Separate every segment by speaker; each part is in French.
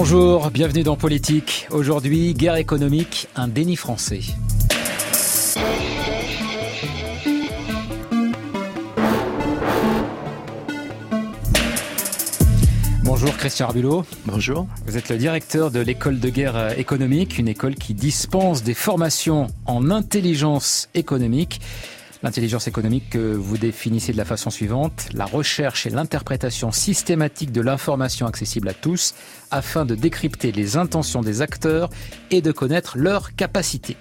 Speaker 1: Bonjour, bienvenue dans Politique. Aujourd'hui, guerre économique, un déni français. Bonjour Christian Arbulot.
Speaker 2: Bonjour.
Speaker 1: Vous êtes le directeur de l'école de guerre économique, une école qui dispense des formations en intelligence économique. L'intelligence économique que vous définissez de la façon suivante, la recherche et l'interprétation systématique de l'information accessible à tous afin de décrypter les intentions des acteurs et de connaître leurs capacités.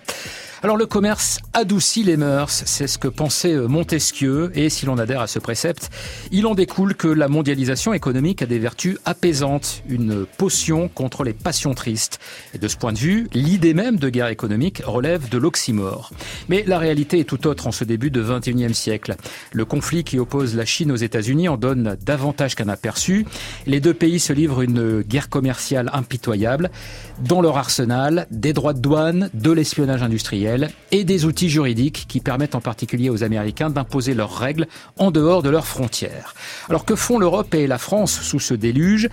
Speaker 1: Alors le commerce adoucit les mœurs, c'est ce que pensait euh, Montesquieu, et si l'on adhère à ce précepte, il en découle que la mondialisation économique a des vertus apaisantes, une potion contre les passions tristes. Et de ce point de vue, l'idée même de guerre économique relève de l'oxymore. Mais la réalité est tout autre en ce début de 21e siècle. Le conflit qui oppose la Chine aux États-Unis en donne davantage qu'un aperçu. Les deux pays se livrent une guerre commerciale impitoyable. Dans leur arsenal, des droits de douane, de l'espionnage industriel, et des outils juridiques qui permettent en particulier aux Américains d'imposer leurs règles en dehors de leurs frontières. Alors que font l'Europe et la France sous ce déluge?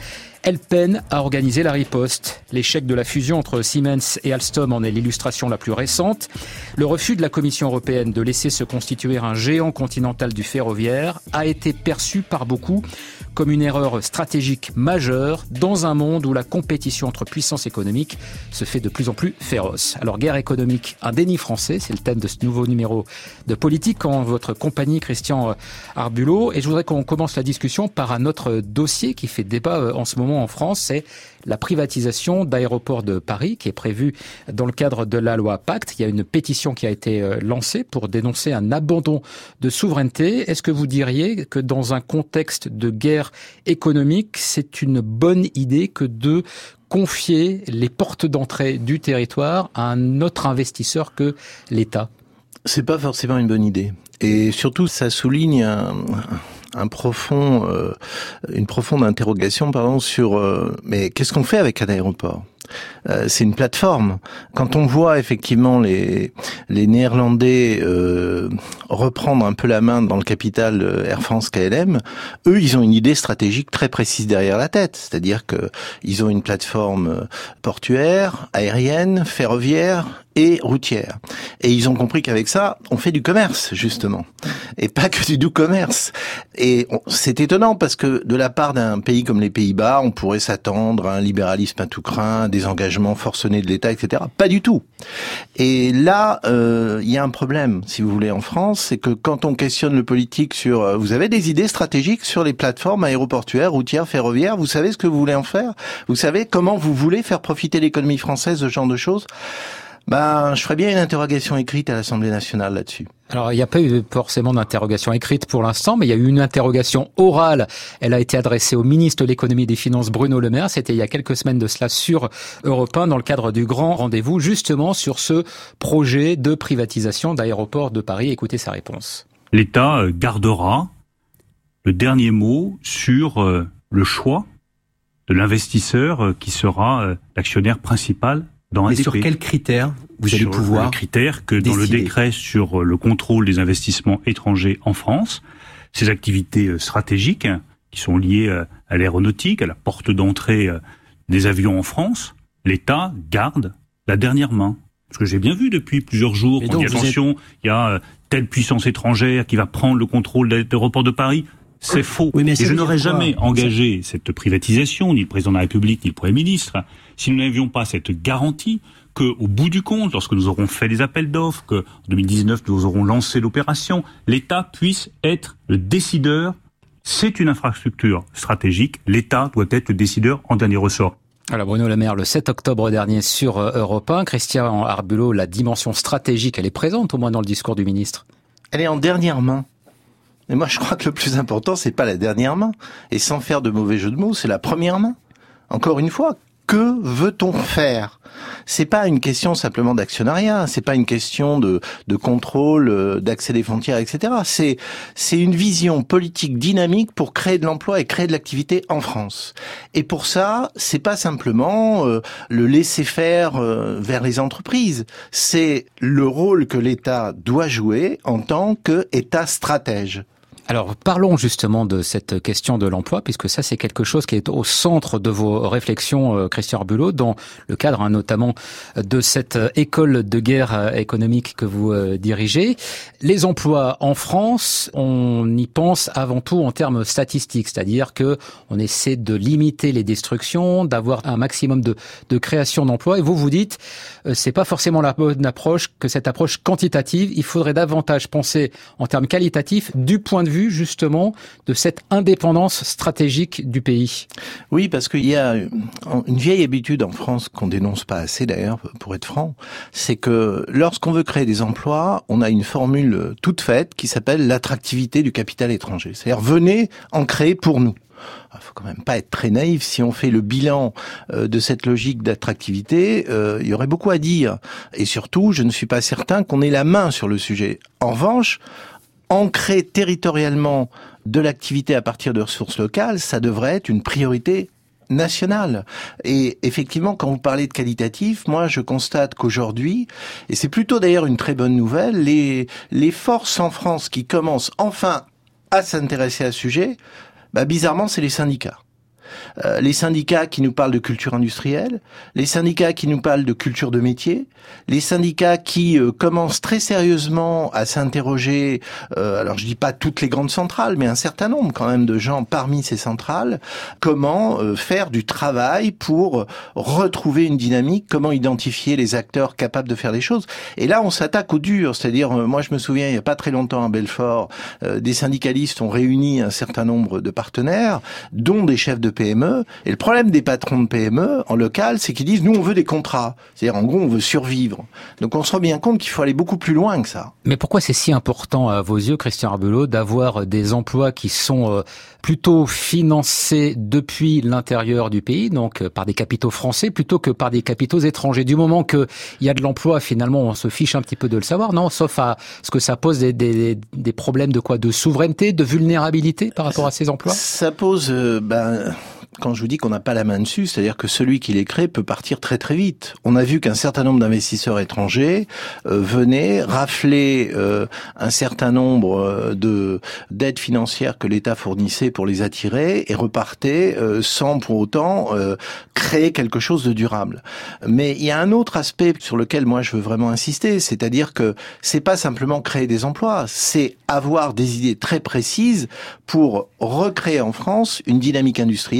Speaker 1: Elle peine à organiser la riposte. L'échec de la fusion entre Siemens et Alstom en est l'illustration la plus récente. Le refus de la Commission européenne de laisser se constituer un géant continental du ferroviaire a été perçu par beaucoup comme une erreur stratégique majeure dans un monde où la compétition entre puissances économiques se fait de plus en plus féroce. Alors guerre économique, un déni français, c'est le thème de ce nouveau numéro de politique en votre compagnie Christian Arbulot. Et je voudrais qu'on commence la discussion par un autre dossier qui fait débat euh, en ce moment en France, c'est la privatisation d'aéroports de Paris qui est prévue dans le cadre de la loi Pacte. Il y a une pétition qui a été euh, lancée pour dénoncer un abandon de souveraineté. Est-ce que vous diriez que dans un contexte de guerre économique, c'est une bonne idée que de confier les portes d'entrée du territoire à un autre investisseur que l'État?
Speaker 2: C'est pas forcément une bonne idée. Et surtout, ça souligne un, un profond, euh, une profonde interrogation, pardon, sur euh, mais qu'est-ce qu'on fait avec un aéroport? Euh, c'est une plateforme. Quand on voit effectivement les les Néerlandais euh, reprendre un peu la main dans le capital Air France KLM, eux ils ont une idée stratégique très précise derrière la tête, c'est-à-dire que ils ont une plateforme portuaire, aérienne, ferroviaire et routière. Et ils ont compris qu'avec ça, on fait du commerce, justement. Et pas que du doux commerce. Et c'est étonnant parce que de la part d'un pays comme les Pays-Bas, on pourrait s'attendre à un libéralisme à tout craint, des engagements forcenés de l'État, etc. Pas du tout. Et là, euh, il y a un problème, si vous voulez, en France, c'est que quand on questionne le politique sur... Euh, vous avez des idées stratégiques sur les plateformes aéroportuaires, routières, ferroviaires, vous savez ce que vous voulez en faire? Vous savez comment vous voulez faire profiter l'économie française, ce genre de choses? Ben, je ferais bien une interrogation écrite à l'Assemblée nationale là-dessus.
Speaker 1: Alors, il n'y a pas eu forcément d'interrogation écrite pour l'instant, mais il y a eu une interrogation orale. Elle a été adressée au ministre de l'économie et des finances Bruno Le Maire. C'était il y a quelques semaines de cela sur Europe 1 dans le cadre du grand rendez-vous, justement sur ce projet de privatisation d'aéroports de Paris. Écoutez sa réponse.
Speaker 3: L'État euh, gardera le dernier mot sur euh, le choix de l'investisseur euh, qui sera l'actionnaire principal
Speaker 1: mais sur quels critères vous allez pouvoir
Speaker 3: le critère que dans le décret sur le contrôle des investissements étrangers en France, ces activités euh, stratégiques qui sont liées euh, à l'aéronautique, à la porte d'entrée euh, des avions en France, l'État garde la dernière main. Ce que j'ai bien vu depuis plusieurs jours, on dit attention, il y a telle puissance étrangère qui va prendre le contrôle des aéroports de Paris. C'est faux. Oui, mais Et je n'aurais jamais engagé cette privatisation, ni le président de la République, ni le Premier ministre, si nous n'avions pas cette garantie qu'au bout du compte, lorsque nous aurons fait les appels d'offres, qu'en 2019 nous aurons lancé l'opération, l'État puisse être le décideur. C'est une infrastructure stratégique. L'État doit être le décideur en dernier ressort.
Speaker 1: Alors Bruno Le Maire, le 7 octobre dernier sur euh, Europe 1, Christian Arbulot, la dimension stratégique, elle est présente au moins dans le discours du ministre?
Speaker 2: Elle est en dernière main. Et moi, je crois que le plus important, c'est pas la dernière main. Et sans faire de mauvais jeu de mots, c'est la première main. Encore une fois, que veut-on faire? C'est pas une question simplement d'actionnariat, c'est pas une question de, de contrôle, euh, d'accès des frontières, etc. C'est c'est une vision politique dynamique pour créer de l'emploi et créer de l'activité en France. Et pour ça, c'est pas simplement euh, le laisser faire euh, vers les entreprises, c'est le rôle que l'État doit jouer en tant qu'État stratège.
Speaker 1: Alors parlons justement de cette question de l'emploi, puisque ça c'est quelque chose qui est au centre de vos réflexions, euh, Christian Arbulot, dans le cadre hein, notamment de cette école de guerre euh, économique que vous euh, dirigez. Les emplois en France, on y pense avant tout en termes statistiques, c'est-à-dire que on essaie de limiter les destructions, d'avoir un maximum de, de création d'emplois. Et vous vous dites, c'est pas forcément la bonne approche que cette approche quantitative. Il faudrait davantage penser en termes qualitatifs du point de vue justement de cette indépendance stratégique du pays
Speaker 2: Oui, parce qu'il y a une vieille habitude en France qu'on dénonce pas assez d'ailleurs, pour être franc, c'est que lorsqu'on veut créer des emplois, on a une formule toute faite qui s'appelle l'attractivité du capital étranger. C'est-à-dire venez en créer pour nous. Il faut quand même pas être très naïf. Si on fait le bilan euh, de cette logique d'attractivité, euh, il y aurait beaucoup à dire. Et surtout, je ne suis pas certain qu'on ait la main sur le sujet. En revanche, ancrer territorialement de l'activité à partir de ressources locales, ça devrait être une priorité nationale. Et effectivement, quand vous parlez de qualitatif, moi je constate qu'aujourd'hui, et c'est plutôt d'ailleurs une très bonne nouvelle, les, forces en France qui commencent enfin à s'intéresser à ce sujet, bah, bizarrement c'est les syndicats. Euh, les syndicats qui nous parlent de culture industrielle, les syndicats qui nous parlent de culture de métier, les syndicats qui euh, commencent très sérieusement à s'interroger, euh, alors je dis pas toutes les grandes centrales, mais un certain nombre quand même de gens parmi ces centrales, comment faire du travail pour retrouver une dynamique, comment identifier les acteurs capables de faire des choses. Et là, on s'attaque au dur, c'est-à-dire, moi je me souviens, il n'y a pas très longtemps à Belfort, des syndicalistes ont réuni un certain nombre de partenaires, dont des chefs de PME. Et le problème des patrons de PME en local, c'est qu'ils disent nous on veut des contrats. C'est-à-dire en gros on veut survivre. Donc on se rend bien compte qu'il faut aller beaucoup plus loin que ça.
Speaker 1: Mais pourquoi c'est si important à vos yeux, Christian Arbelot, d'avoir des emplois qui sont euh, plutôt financés depuis l'intérieur du pays, donc euh, par des capitaux français, plutôt que par des capitaux étrangers? Du moment qu'il y a de l'emploi, finalement on se fiche un petit peu de le savoir, non Sauf à ce que ça pose des, des, des problèmes de quoi? De souveraineté, de vulnérabilité par rapport à ces emplois?
Speaker 2: Ça pose... Euh, ben quand je vous dis qu'on n'a pas la main dessus, c'est-à-dire que celui qui les crée peut partir très très vite. On a vu qu'un certain nombre d'investisseurs étrangers euh, venaient rafler euh, un certain nombre euh, de d'aides financières que l'État fournissait pour les attirer et repartaient sans pour autant créer quelque chose de durable. Mais il y a un autre aspect sur lequel moi je veux vraiment insister, c'est-à-dire que c'est pas simplement créer des emplois, c'est avoir des idées très précises pour recréer en France une dynamique industrielle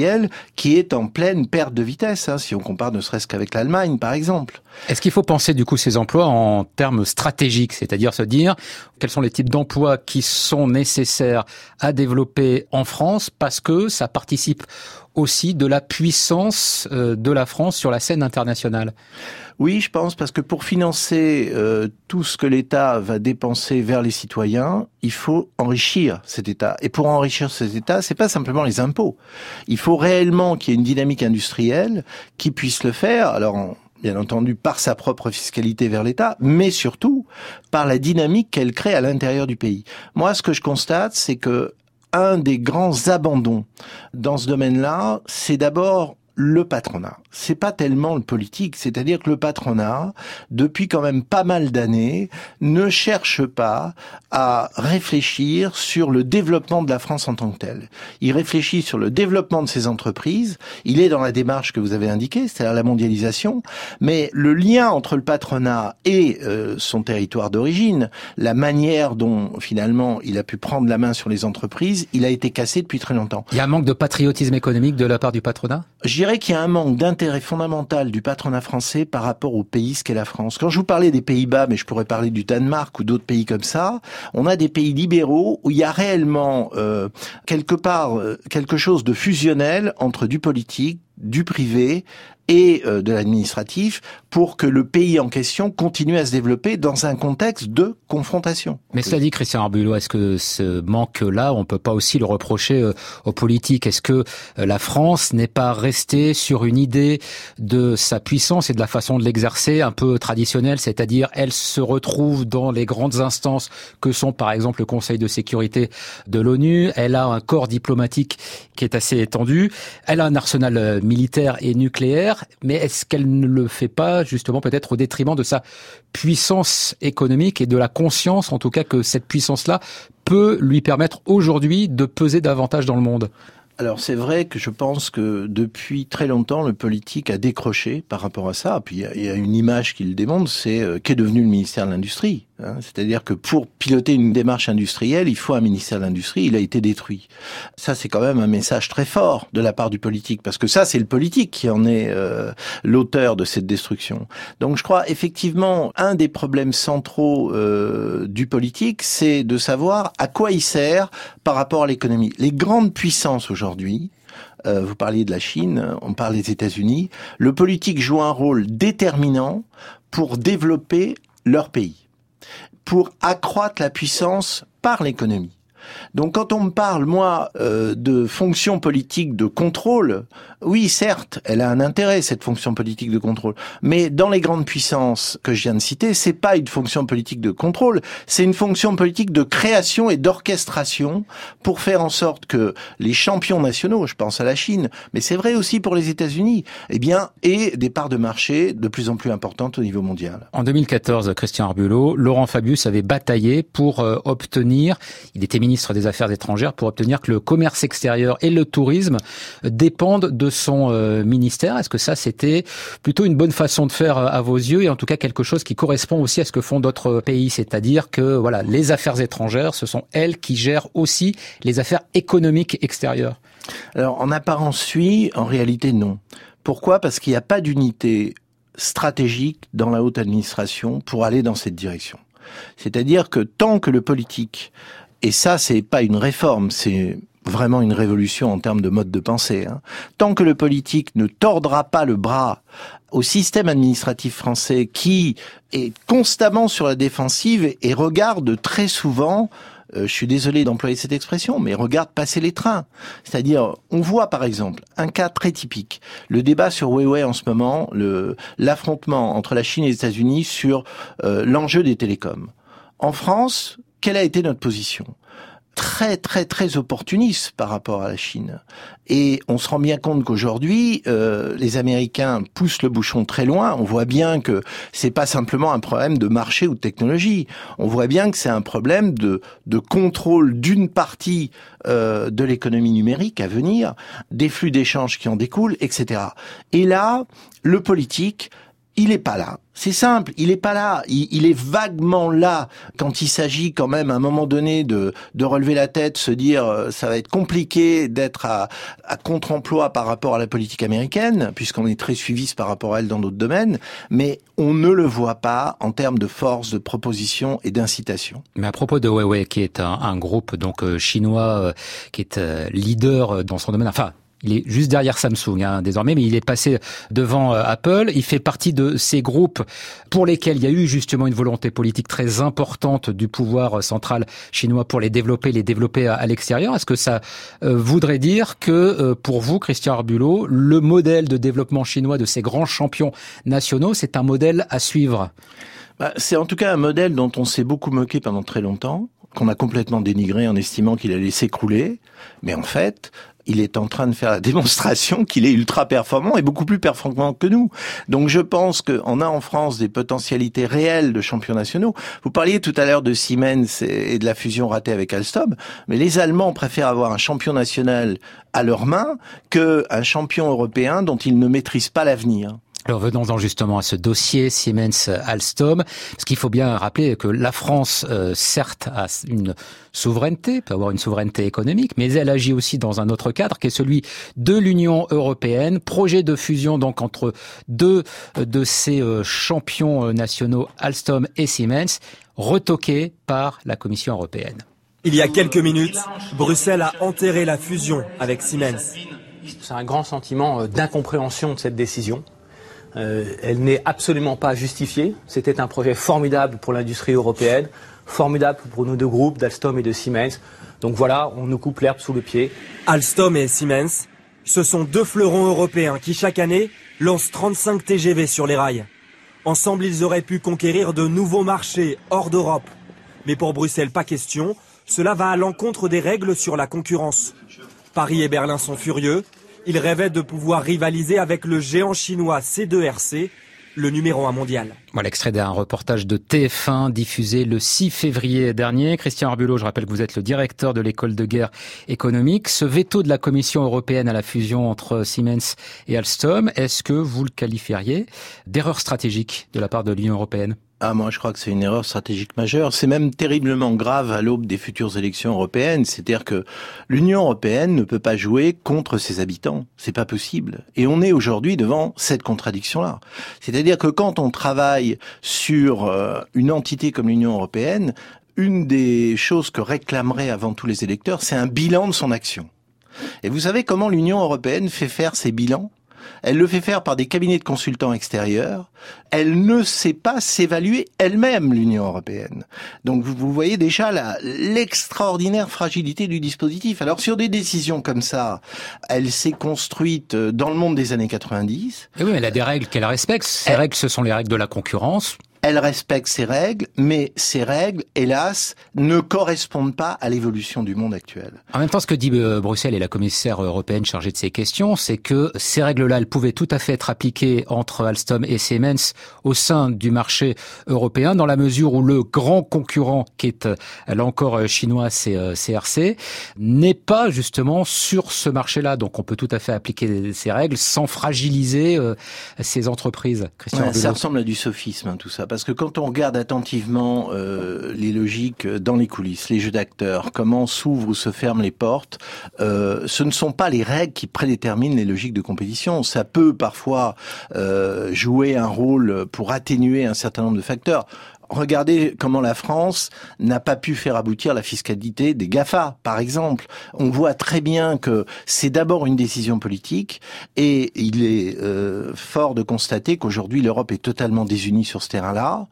Speaker 2: qui est en pleine perte de vitesse, hein, si on compare ne serait-ce qu'avec l'Allemagne, par exemple.
Speaker 1: Est-ce qu'il faut penser du coup ces emplois en termes stratégiques, c'est-à-dire se dire quels sont les types d'emplois qui sont nécessaires à développer en France parce que ça participe aussi de la puissance euh, de la France sur la scène internationale?
Speaker 2: Oui, je pense, parce que pour financer euh, tout ce que l'État va dépenser vers les citoyens, il faut enrichir cet État. Et pour enrichir cet État, c'est pas simplement les impôts. Il faut réellement qu'il y ait une dynamique industrielle qui puisse le faire. Alors, bien entendu par sa propre fiscalité vers l'État, mais surtout par la dynamique qu'elle crée à l'intérieur du pays. Moi, ce que je constate, c'est que un des grands abandons dans ce domaine-là, c'est d'abord le patronat. C'est pas tellement le politique, c'est-à-dire que le patronat, depuis quand même pas mal d'années, ne cherche pas à réfléchir sur le développement de la France en tant que telle. Il réfléchit sur le développement de ses entreprises. Il est dans la démarche que vous avez indiquée, c'est-à-dire la mondialisation. Mais le lien entre le patronat et euh, son territoire d'origine, la manière dont finalement il a pu prendre la main sur les entreprises, il a été cassé depuis très longtemps.
Speaker 1: Il y a un manque de patriotisme économique de la part du patronat?
Speaker 2: Dirais qu'il y a un manque d'intérêt fondamental du patronat français par rapport au pays ce qu'est la France. Quand je vous parlais des Pays-Bas, mais je pourrais parler du Danemark ou d'autres pays comme ça, on a des pays libéraux où il y a réellement euh, quelque part euh, quelque chose de fusionnel entre du politique, du privé et euh, de l'administratif pour que le pays en question continue à se développer dans un contexte de confrontation.
Speaker 1: Mais cela dit, Christian Arbulot, est-ce que ce manque-là, on peut pas aussi le reprocher euh, aux politiques? Est-ce que euh, la France n'est pas restée sur une idée de sa puissance et de la façon de l'exercer un peu traditionnelle, c'est-à-dire elle se retrouve dans les grandes instances que sont par exemple le Conseil de sécurité de l'ONU, elle a un corps diplomatique qui est assez étendu, elle a un arsenal militaire et nucléaire, mais est-ce qu'elle ne le fait pas justement peut-être au détriment de sa puissance économique et de la conscience, en tout cas, que cette puissance-là peut lui permettre aujourd'hui de peser davantage dans le monde?
Speaker 2: Alors c'est vrai que je pense que depuis très longtemps le politique a décroché par rapport à ça. Puis il y, a une image qui le démontre, c'est euh, qu'est devenu le ministère de l'Industrie. Hein. C'est-à-dire que pour piloter une démarche industrielle, il faut un ministère de l'Industrie. Il a été détruit. Ça c'est quand même un message très fort de la part du politique, parce que ça c'est le politique qui en est euh, l'auteur de cette destruction. Donc je crois effectivement un des problèmes centraux euh, du politique, c'est de savoir à quoi il sert par rapport à l'économie. Les grandes puissances aujourd'hui euh, vous parliez de la Chine, on parle des États-Unis, le politique joue un rôle déterminant pour développer leur pays, pour accroître la puissance par l'économie. Donc quand on me parle, moi, euh, de fonction politique de contrôle, oui, certes, elle a un intérêt, cette fonction politique de contrôle. Mais dans les grandes puissances que je viens de citer, c'est pas une fonction politique de contrôle, c'est une fonction politique de création et d'orchestration pour faire en sorte que les champions nationaux, je pense à la Chine, mais c'est vrai aussi pour les États-Unis, eh bien, aient des parts de marché de plus en plus importantes au niveau mondial.
Speaker 1: En 2014, Christian Arbulot, Laurent Fabius avait bataillé pour euh, obtenir, il était ministre ministre des Affaires étrangères pour obtenir que le commerce extérieur et le tourisme dépendent de son euh, ministère. Est-ce que ça, c'était plutôt une bonne façon de faire euh, à vos yeux et en tout cas quelque chose qui correspond aussi à ce que font d'autres pays, c'est-à-dire que voilà, les affaires étrangères, ce sont elles qui gèrent aussi les affaires économiques extérieures?
Speaker 2: Alors en apparence oui, en réalité non. Pourquoi? Parce qu'il n'y a pas d'unité stratégique dans la haute administration pour aller dans cette direction. C'est-à-dire que tant que le politique et ça, c'est pas une réforme, c'est vraiment une révolution en termes de mode de pensée. Hein. Tant que le politique ne tordra pas le bras au système administratif français qui est constamment sur la défensive et regarde très souvent euh, je suis désolé d'employer cette expression, mais regarde passer les trains. C'est-à-dire, on voit par exemple un cas très typique, le débat sur Huawei en ce moment, l'affrontement entre la Chine et les États-Unis sur euh, l'enjeu des télécoms. En France, quelle a été notre position? Très très très opportuniste par rapport à la Chine. Et on se rend bien compte qu'aujourd'hui, euh, les Américains poussent le bouchon très loin. On voit bien que c'est pas simplement un problème de marché ou de technologie. On voit bien que c'est un problème de, de contrôle d'une partie euh, de l'économie numérique à venir, des flux d'échanges qui en découlent, etc. Et là, le politique il est pas là. C'est simple, il est pas là. Il, est vaguement là quand il s'agit quand même à un moment donné de, de relever la tête, se dire euh, ça va être compliqué d'être à, à contre-emploi par rapport à la politique américaine, puisqu'on est très suiviste par rapport à elle dans d'autres domaines, mais on ne le voit pas en termes de force, de proposition et d'incitation.
Speaker 1: Mais à propos de Huawei, qui est un, un groupe donc euh, chinois euh, qui est leader dans son domaine, enfin il est juste derrière Samsung hein, désormais, mais il est passé devant euh, Apple. Il fait partie de ces groupes pour lesquels il y a eu justement une volonté politique très importante du pouvoir central chinois pour les développer, les développer à, l'extérieur. Est-ce que ça euh, voudrait dire que euh, pour vous, Christian Arbulot, le modèle de développement chinois de ces grands champions nationaux, c'est un modèle à suivre?
Speaker 2: Bah, C'est en tout cas un modèle dont on s'est beaucoup moqué pendant très longtemps qu'on a complètement dénigré en estimant qu'il allait s'écrouler. Mais en fait, il est en train de faire la démonstration qu'il est ultra performant et beaucoup plus performant que nous. Donc je pense qu'on a en France des potentialités réelles de champions nationaux. Vous parliez tout à l'heure de Siemens et de la fusion ratée avec Alstom, mais les Allemands préfèrent avoir un champion national à leurs mains qu'un champion européen dont ils ne maîtrisent pas l'avenir.
Speaker 1: Alors venons-en justement à ce dossier Siemens-Alstom, parce qu'il faut bien rappeler que la France, euh, certes, a une souveraineté, peut avoir une souveraineté économique, mais elle agit aussi dans un autre cadre qui est celui de l'Union européenne, projet de fusion donc entre deux de ces euh, champions euh, nationaux, Alstom et Siemens, retoqué par la Commission européenne.
Speaker 4: Il y a quelques minutes, Bruxelles a enterré la fusion avec Siemens.
Speaker 5: C'est un grand sentiment d'incompréhension de cette décision. Euh, elle n'est absolument pas justifiée. C'était un projet formidable pour l'industrie européenne, formidable pour nos deux groupes d'Alstom et de Siemens. Donc voilà, on nous coupe l'herbe sous le pied.
Speaker 4: Alstom et Siemens, ce sont deux fleurons européens qui chaque année lancent 35 TGV sur les rails. Ensemble, ils auraient pu conquérir de nouveaux marchés hors d'Europe. Mais pour Bruxelles, pas question. Cela va à l'encontre des règles sur la concurrence. Paris et Berlin sont furieux. Il rêvait de pouvoir rivaliser avec le géant chinois C2RC, le numéro un mondial.
Speaker 1: Voilà l'extrait d'un reportage de TF1 diffusé le 6 février dernier. Christian Arbulot, je rappelle que vous êtes le directeur de l'école de guerre économique. Ce veto de la Commission européenne à la fusion entre Siemens et Alstom, est-ce que vous le qualifieriez d'erreur stratégique de la part de l'Union européenne?
Speaker 2: Ah, moi, je crois que c'est une erreur stratégique majeure. C'est même terriblement grave à l'aube des futures élections européennes. C'est-à-dire que l'Union européenne ne peut pas jouer contre ses habitants. C'est pas possible. Et on est aujourd'hui devant cette contradiction-là. C'est-à-dire que quand on travaille sur euh, une entité comme l'Union européenne, une des choses que réclameraient avant tous les électeurs, c'est un bilan de son action. Et vous savez comment l'Union européenne fait faire ses bilans? Elle le fait faire par des cabinets de consultants extérieurs. Elle ne sait pas s'évaluer elle-même, l'Union européenne. Donc vous voyez déjà l'extraordinaire fragilité du dispositif. Alors sur des décisions comme ça, elle s'est construite dans le monde des années 90.
Speaker 1: Et oui, elle a des règles qu'elle respecte. Ces règles, ce sont les règles de la concurrence
Speaker 2: elle respecte ses règles, mais ces règles, hélas, ne correspondent pas à l'évolution du monde actuel.
Speaker 1: En même temps, ce que dit euh, Bruxelles et la commissaire européenne chargée de ces questions, c'est que ces règles-là, elles pouvaient tout à fait être appliquées entre Alstom et Siemens au sein du marché européen, dans la mesure où le grand concurrent, qui est euh, là encore euh, chinois, c'est CRC, n'est pas justement sur ce marché-là. Donc on peut tout à fait appliquer ces règles sans fragiliser ces entreprises.
Speaker 2: Christian ça ressemble à du sophisme, hein, tout ça parce que quand on regarde attentivement euh, les logiques dans les coulisses, les jeux d'acteurs, comment s'ouvrent ou se ferment les portes, euh, ce ne sont pas les règles qui prédéterminent les logiques de compétition. Ça peut parfois euh, jouer un rôle pour atténuer un certain nombre de facteurs. Regardez comment la France n'a pas pu faire aboutir la fiscalité des GAFA, par exemple. On voit très bien que c'est d'abord une décision politique et il est euh, fort de constater qu'aujourd'hui l'Europe est totalement désunie sur ce terrain-là.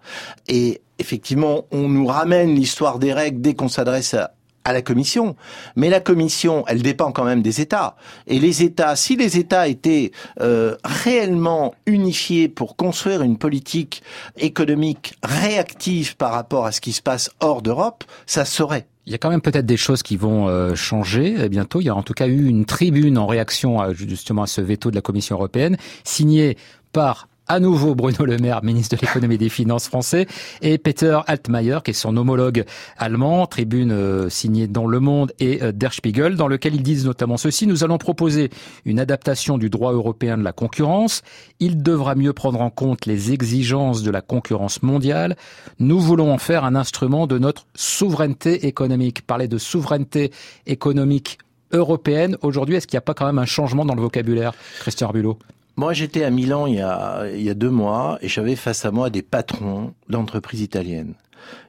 Speaker 2: Et effectivement, on nous ramène l'histoire des règles dès qu'on s'adresse à, à la Commission. Mais la Commission, elle dépend quand même des États. Et les États, si les États étaient euh, réellement unifiés pour construire une politique économique réactive par rapport à ce qui se passe hors d'Europe, ça serait.
Speaker 1: Il y a quand même peut-être des choses qui vont euh, changer euh, bientôt. Il y a en tout cas eu une tribune en réaction à, justement à ce veto de la Commission européenne, signée par à nouveau Bruno Le Maire, ministre de l'économie et des finances français, et Peter Altmaier, qui est son homologue allemand, tribune euh, signée dans Le Monde et euh, Der Spiegel, dans lequel ils disent notamment ceci, nous allons proposer une adaptation du droit européen de la concurrence. Il devra mieux prendre en compte les exigences de la concurrence mondiale. Nous voulons en faire un instrument de notre souveraineté économique. Parler de souveraineté économique européenne, aujourd'hui, est-ce qu'il n'y a pas quand même un changement dans le vocabulaire, Christian Arbulot
Speaker 2: moi, j'étais à Milan il y, a, il y a deux mois et j'avais face à moi des patrons d'entreprises italiennes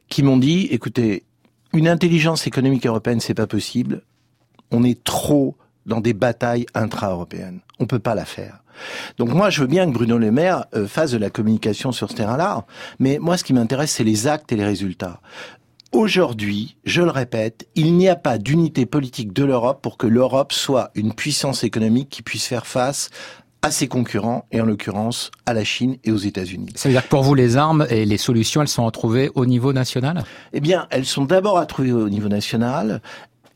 Speaker 2: qui m'ont dit, écoutez, une intelligence économique européenne, c'est pas possible. On est trop dans des batailles intra-européennes. On peut pas la faire. Donc moi, je veux bien que Bruno Le Maire euh, fasse de la communication sur ce terrain-là, mais moi, ce qui m'intéresse, c'est les actes et les résultats. Aujourd'hui, je le répète, il n'y a pas d'unité politique de l'Europe pour que l'Europe soit une puissance économique qui puisse faire face à ses concurrents, et en l'occurrence à la Chine et aux États-Unis.
Speaker 1: Ça veut dire que pour vous, les armes et les solutions, elles sont à trouver au niveau national?
Speaker 2: Eh bien, elles sont d'abord à trouver au niveau national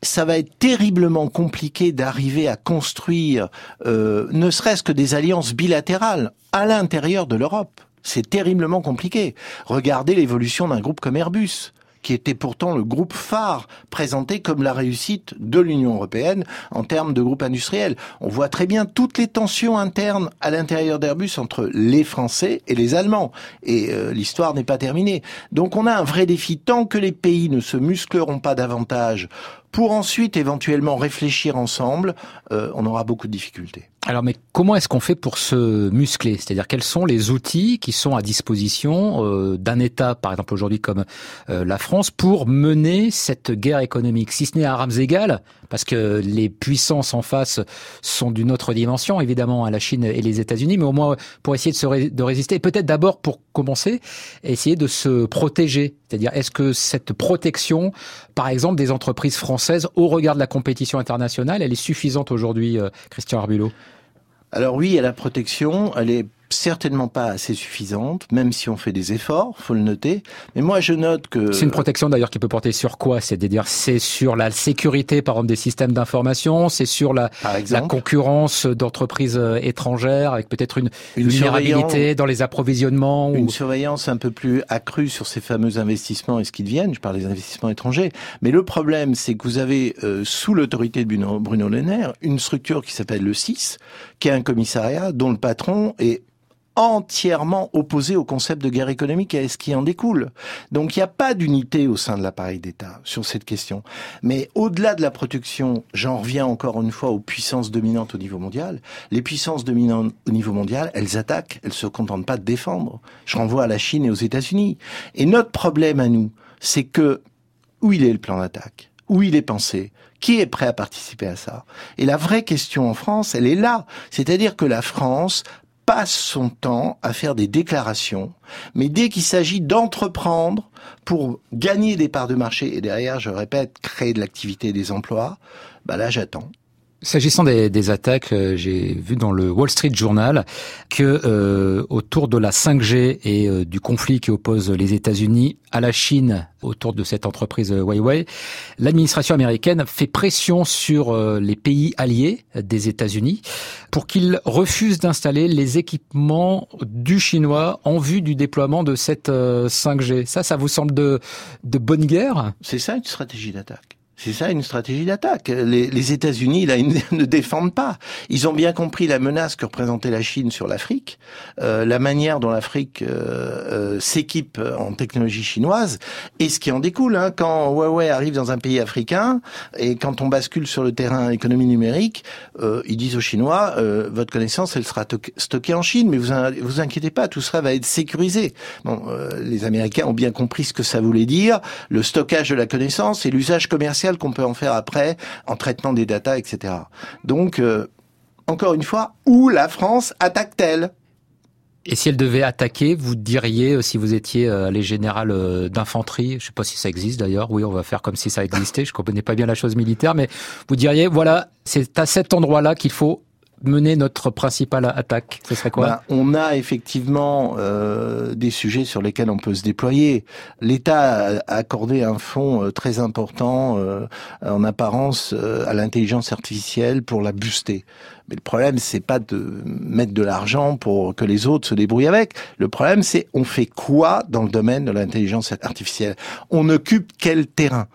Speaker 2: ça va être terriblement compliqué d'arriver à construire euh, ne serait-ce que des alliances bilatérales à l'intérieur de l'Europe. C'est terriblement compliqué. Regardez l'évolution d'un groupe comme Airbus qui était pourtant le groupe phare présenté comme la réussite de l'Union européenne en termes de groupe industriel. On voit très bien toutes les tensions internes à l'intérieur d'Airbus entre les Français et les Allemands. Et euh, l'histoire n'est pas terminée. Donc on a un vrai défi. Tant que les pays ne se muscleront pas davantage pour ensuite éventuellement réfléchir ensemble, euh, on aura beaucoup de difficultés.
Speaker 1: Alors, mais comment est-ce qu'on fait pour se muscler? C'est-à-dire, quels sont les outils qui sont à disposition euh, d'un État, par exemple aujourd'hui comme euh, la France, pour mener cette guerre économique? Si ce n'est à armes égales, parce que les puissances en face sont d'une autre dimension, évidemment, à la Chine et les États-Unis, mais au moins pour essayer de, se de résister, peut-être d'abord pour commencer, essayer de se protéger. C'est-à-dire, est-ce que cette protection, par exemple, des entreprises françaises au regard de la compétition internationale, elle est suffisante aujourd'hui, euh, Christian Arbulot
Speaker 2: alors oui, a la protection, elle est certainement pas assez suffisante, même si on fait des efforts, faut le noter. Mais moi, je note que
Speaker 1: c'est une protection d'ailleurs qui peut porter sur quoi? C'est-à-dire, c'est sur la sécurité, par exemple, des systèmes d'information, c'est sur la, la concurrence d'entreprises euh, étrangères, avec peut-être une, une vulnérabilité dans les approvisionnements.
Speaker 2: Une surveillance un peu plus accrue sur ces fameux investissements et ce qui deviennent. Je parle des investissements étrangers. Mais le problème, c'est que vous avez euh, sous l'autorité de Bruno, Bruno une structure qui s'appelle le CIS, qui est un commissariat dont le patron est entièrement opposé au concept de guerre économique et à ce qui en découle. Donc il n'y a pas d'unité au sein de l'appareil d'État sur cette question. Mais au-delà de la protection, j'en reviens encore une fois aux puissances dominantes au niveau mondial. Les puissances dominantes au niveau mondial, elles attaquent, elles se contentent pas de défendre. Je renvoie à la Chine et aux États-Unis. Et notre problème à nous, c'est que où il est le plan d'attaque? Où il est pensé? Qui est prêt à participer à ça? Et la vraie question en France, elle est là. C'est-à-dire que la France passe son temps à faire des déclarations, mais dès qu'il s'agit d'entreprendre pour gagner des parts de marché et derrière, je répète, créer de l'activité et des emplois, bah là j'attends.
Speaker 1: S'agissant des, attaques, euh, j'ai vu dans le Wall Street Journal que euh, autour de la 5G et euh, du conflit qui oppose les États-Unis à la Chine autour de cette entreprise Huawei, l'administration américaine fait pression sur les pays alliés des États-Unis pour qu'ils refusent d'installer les équipements du chinois en vue du déploiement de cette 5G. Ça, ça vous semble de bonne guerre?
Speaker 2: C'est ça une stratégie d'attaque. C'est ça une stratégie d'attaque. Les, les États-Unis là ils ne défendent pas. Ils ont bien compris la menace que représentait la Chine sur l'Afrique, euh, la manière dont l'Afrique euh, euh, s'équipe en technologie chinoise et ce qui en découle. Hein, quand Huawei arrive dans un pays africain et quand on bascule sur le terrain économie numérique, euh, ils disent aux Chinois euh, votre connaissance elle sera stockée en Chine, mais vous vous inquiétez pas, tout cela va être sécurisé. Bon, les Américains ont bien compris ce que ça voulait dire, le stockage de la connaissance et l'usage commercial qu'on peut en faire après en traitement des datas, etc. Donc, euh, encore une fois, où la France attaque-t-elle?
Speaker 1: Et si elle devait attaquer, vous diriez, euh, si vous étiez euh, les générales d'infanterie, je ne sais pas si ça existe d'ailleurs, oui, on va faire comme si ça existait, je ne connais pas bien la chose militaire, mais vous diriez, voilà, c'est à cet endroit-là qu'il faut mener notre principale attaque Ce serait quoi?
Speaker 2: Bah, On a effectivement euh, des sujets sur lesquels on peut se déployer. L'État a accordé un fonds euh, très important euh, en apparence à l'intelligence artificielle pour la booster. Mais le problème, c'est pas de mettre de l'argent pour que les autres se débrouillent avec. Le problème, c'est on fait quoi dans le domaine de l'intelligence artificielle? On occupe quel terrain?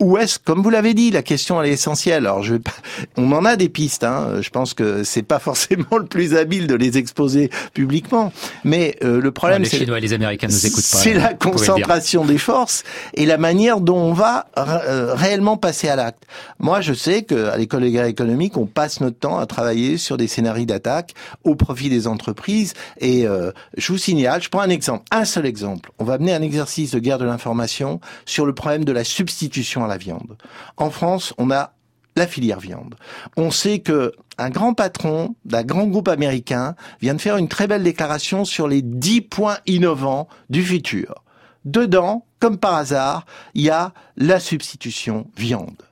Speaker 2: Où est-ce, comme vous l'avez dit, la question elle est essentielle. Alors, je on en a des pistes. Hein. Je pense que c'est pas forcément le plus habile de les exposer publiquement, mais euh, le problème,
Speaker 1: c'est les Chinois et les Américains nous écoutent pas.
Speaker 2: C'est la concentration des forces et la manière dont on va euh, réellement passer à l'acte. Moi, je sais qu'à l'école de guerre économique, on passe notre temps à travailler sur des scénarios d'attaque au profit des entreprises. Et euh, je vous signale, je prends un exemple, un seul exemple. On va mener un exercice de guerre de l'information sur le problème de la substitution la viande. En France, on a la filière viande. On sait que un grand patron d'un grand groupe américain vient de faire une très belle déclaration sur les 10 points innovants du futur. Dedans, comme par hasard, il y a la substitution viande.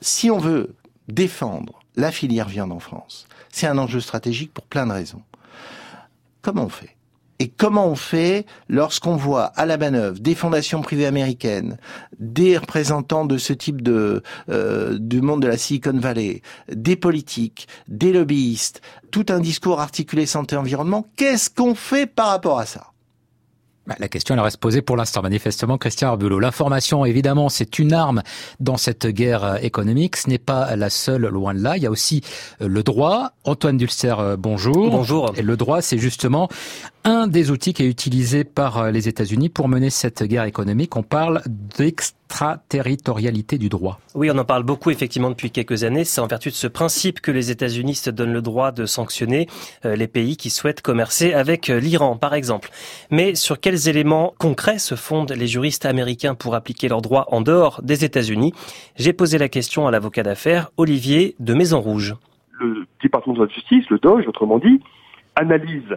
Speaker 2: Si on veut défendre la filière viande en France, c'est un enjeu stratégique pour plein de raisons. Comment on fait? Et comment on fait lorsqu'on voit à la manœuvre des fondations privées américaines, des représentants de ce type de euh, du monde de la Silicon Valley, des politiques, des lobbyistes, tout un discours articulé santé environnement. Qu'est-ce qu'on fait par rapport à ça?
Speaker 1: Bah, la question elle reste posée pour l'instant, manifestement, Christian Arbulot. L'information, évidemment, c'est une arme dans cette guerre euh, économique. Ce n'est pas la seule, loin de là. Il y a aussi euh, le droit. Antoine Dulcer, euh, bonjour.
Speaker 5: Bonjour.
Speaker 1: Et le droit, c'est justement un des outils qui est utilisé par les États-Unis pour mener cette guerre économique. On parle d'extraterritorialité du droit.
Speaker 6: Oui, on en parle beaucoup effectivement depuis quelques années. C'est en vertu de ce principe que les États-Unis se donnent le droit de sanctionner les pays qui souhaitent commercer avec l'Iran, par exemple. Mais sur quel quels éléments concrets se fondent les juristes américains pour appliquer leurs droits en dehors des États-Unis? J'ai posé la question à l'avocat d'affaires Olivier de Maison Rouge.
Speaker 7: Le département de la justice, le DOJ autrement dit, analyse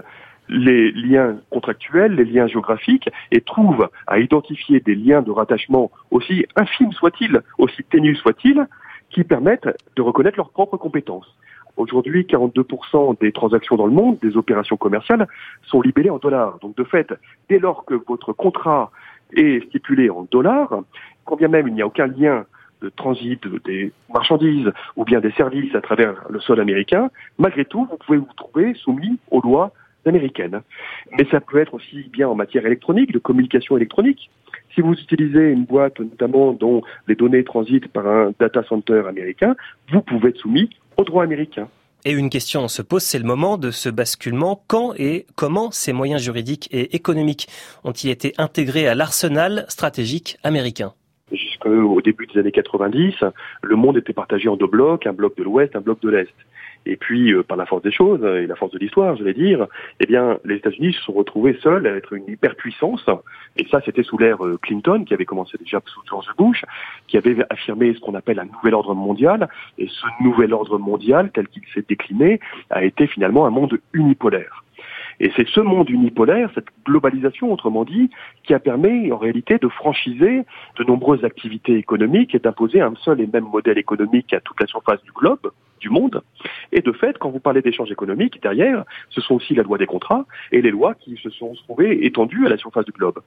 Speaker 7: les liens contractuels, les liens géographiques, et trouve à identifier des liens de rattachement aussi infimes soient-ils, aussi ténus soient-ils, qui permettent de reconnaître leurs propres compétences. Aujourd'hui, 42% des transactions dans le monde, des opérations commerciales, sont libellées en dollars. Donc de fait, dès lors que votre contrat est stipulé en dollars, quand bien même il n'y a aucun lien de transit des marchandises ou bien des services à travers le sol américain, malgré tout, vous pouvez vous trouver soumis aux lois américaines. Mais ça peut être aussi bien en matière électronique, de communication électronique. Si vous utilisez une boîte notamment dont les données transitent par un data center américain, vous pouvez être soumis aux droits américains.
Speaker 6: Et une question se pose, c'est le moment de ce basculement. Quand et comment ces moyens juridiques et économiques ont-ils été intégrés à l'arsenal stratégique américain?
Speaker 7: Jusqu'au début des années 90, le monde était partagé en deux blocs, un bloc de l'Ouest, un bloc de l'Est. Et puis, euh, par la force des choses et la force de l'histoire, je vais dire, eh bien, les États-Unis se sont retrouvés seuls à être une hyperpuissance. Et ça, c'était sous l'ère euh, Clinton, qui avait commencé déjà sous George Bush, qui avait affirmé ce qu'on appelle un nouvel ordre mondial. Et ce nouvel ordre mondial, tel qu'il s'est décliné, a été finalement un monde unipolaire. Et c'est ce monde unipolaire, cette globalisation, autrement dit, qui a permis en réalité de franchiser de nombreuses activités économiques et d'imposer un seul et même modèle économique à toute la surface du globe, monde. Et de fait, quand vous parlez d'échanges économiques, derrière, ce sont aussi la loi des contrats et les lois qui se sont trouvées étendues à la surface du globe.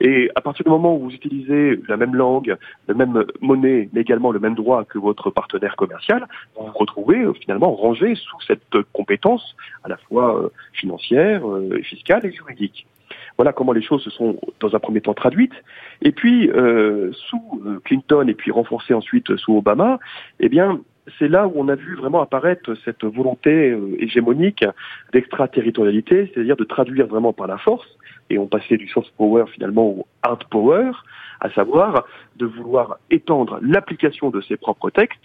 Speaker 7: Et à partir du moment où vous utilisez la même langue, la même monnaie, mais également le même droit que votre partenaire commercial, vous vous retrouvez euh, finalement rangé sous cette compétence à la fois euh, financière, euh, fiscale et juridique. Voilà comment les choses se sont dans un premier temps traduites. Et puis, sous Clinton et puis renforcées ensuite sous Obama, eh bien, c'est là où on a vu vraiment apparaître cette volonté euh, hégémonique d'extraterritorialité, c'est-à-dire de traduire vraiment par la force, et on passait du soft power finalement au hard power, à savoir de vouloir étendre l'application de ses propres textes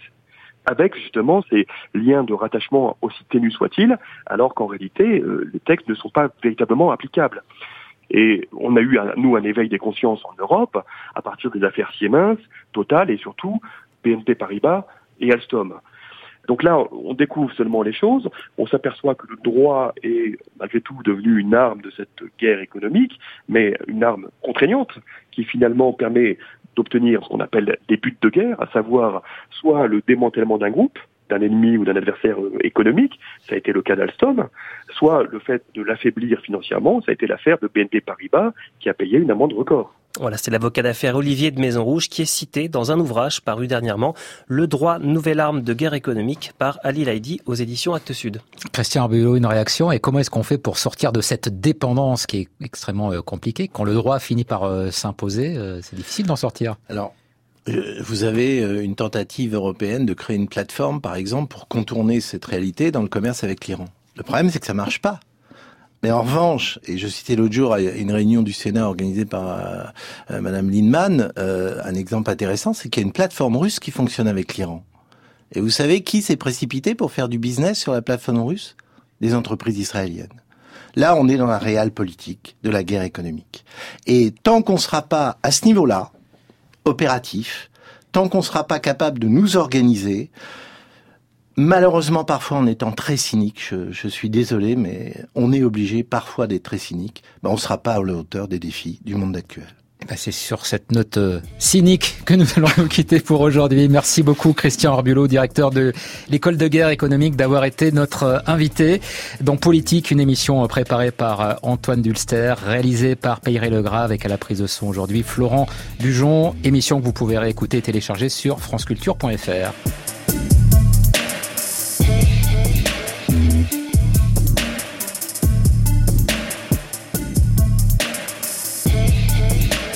Speaker 7: avec justement ces liens de rattachement aussi ténus soient-ils, alors qu'en réalité, euh, les textes ne sont pas véritablement applicables. Et on a eu, nous, un éveil des consciences en Europe à partir des affaires Siemens, Total et surtout BNP Paribas, et Alstom. Donc là, on découvre seulement les choses, on s'aperçoit que le droit est malgré tout devenu une arme de cette guerre économique, mais une arme contraignante qui finalement permet d'obtenir ce qu'on appelle des buts de guerre, à savoir soit le démantèlement d'un groupe, d'un ennemi ou d'un adversaire euh, économique, ça a été le cas d'Alstom, soit le fait de l'affaiblir financièrement, ça a été l'affaire de BNP Paribas qui a payé une amende record.
Speaker 6: Voilà, c'est l'avocat d'affaires Olivier de Maison Rouge qui est cité dans un ouvrage paru dernièrement, Le droit, nouvelle arme de guerre économique par Ali Laidi aux éditions Actes Sud.
Speaker 1: Christian Arbulot, une réaction et comment est-ce qu'on fait pour sortir de cette dépendance qui est extrêmement euh, compliquée quand le droit finit par euh, s'imposer euh, C'est difficile d'en sortir?
Speaker 2: Alors, vous avez une tentative européenne de créer une plateforme, par exemple, pour contourner cette réalité dans le commerce avec l'Iran. Le problème, c'est que ça marche pas. Mais en revanche, et je citais l'autre jour à une réunion du Sénat organisée par euh, euh, Madame Lindman, euh, un exemple intéressant, c'est qu'il y a une plateforme russe qui fonctionne avec l'Iran. Et vous savez qui s'est précipité pour faire du business sur la plateforme russe? Des entreprises israéliennes. Là, on est dans la réelle politique de la guerre économique. Et tant qu'on ne sera pas à ce niveau-là, opératif, tant qu'on ne sera pas capable de nous organiser, Malheureusement, parfois, en étant très cynique, je, suis désolé, mais on est obligé parfois d'être très cynique. Ben, on ne sera pas à la hauteur des défis du monde actuel.
Speaker 1: Eh ben, c'est sur cette note euh, cynique que nous allons nous quitter pour aujourd'hui. Merci beaucoup Christian Arbulot, directeur de l'école de guerre économique, d'avoir été notre euh, invité dans Politique, une émission euh, préparée par Antoine Dulster, réalisée par Peyre Legrave avec à la prise de son aujourd'hui Florent Dujon, émission que vous pouvez réécouter et télécharger sur franceculture.fr.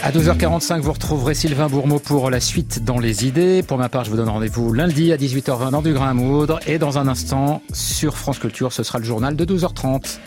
Speaker 1: À 12h45, vous retrouverez Sylvain Bourmeau pour la suite dans les idées. Pour ma part, je vous donne rendez-vous lundi à 18h20 dans du grain à moudre. Et dans un instant, sur France Culture, ce sera le journal de 12h30.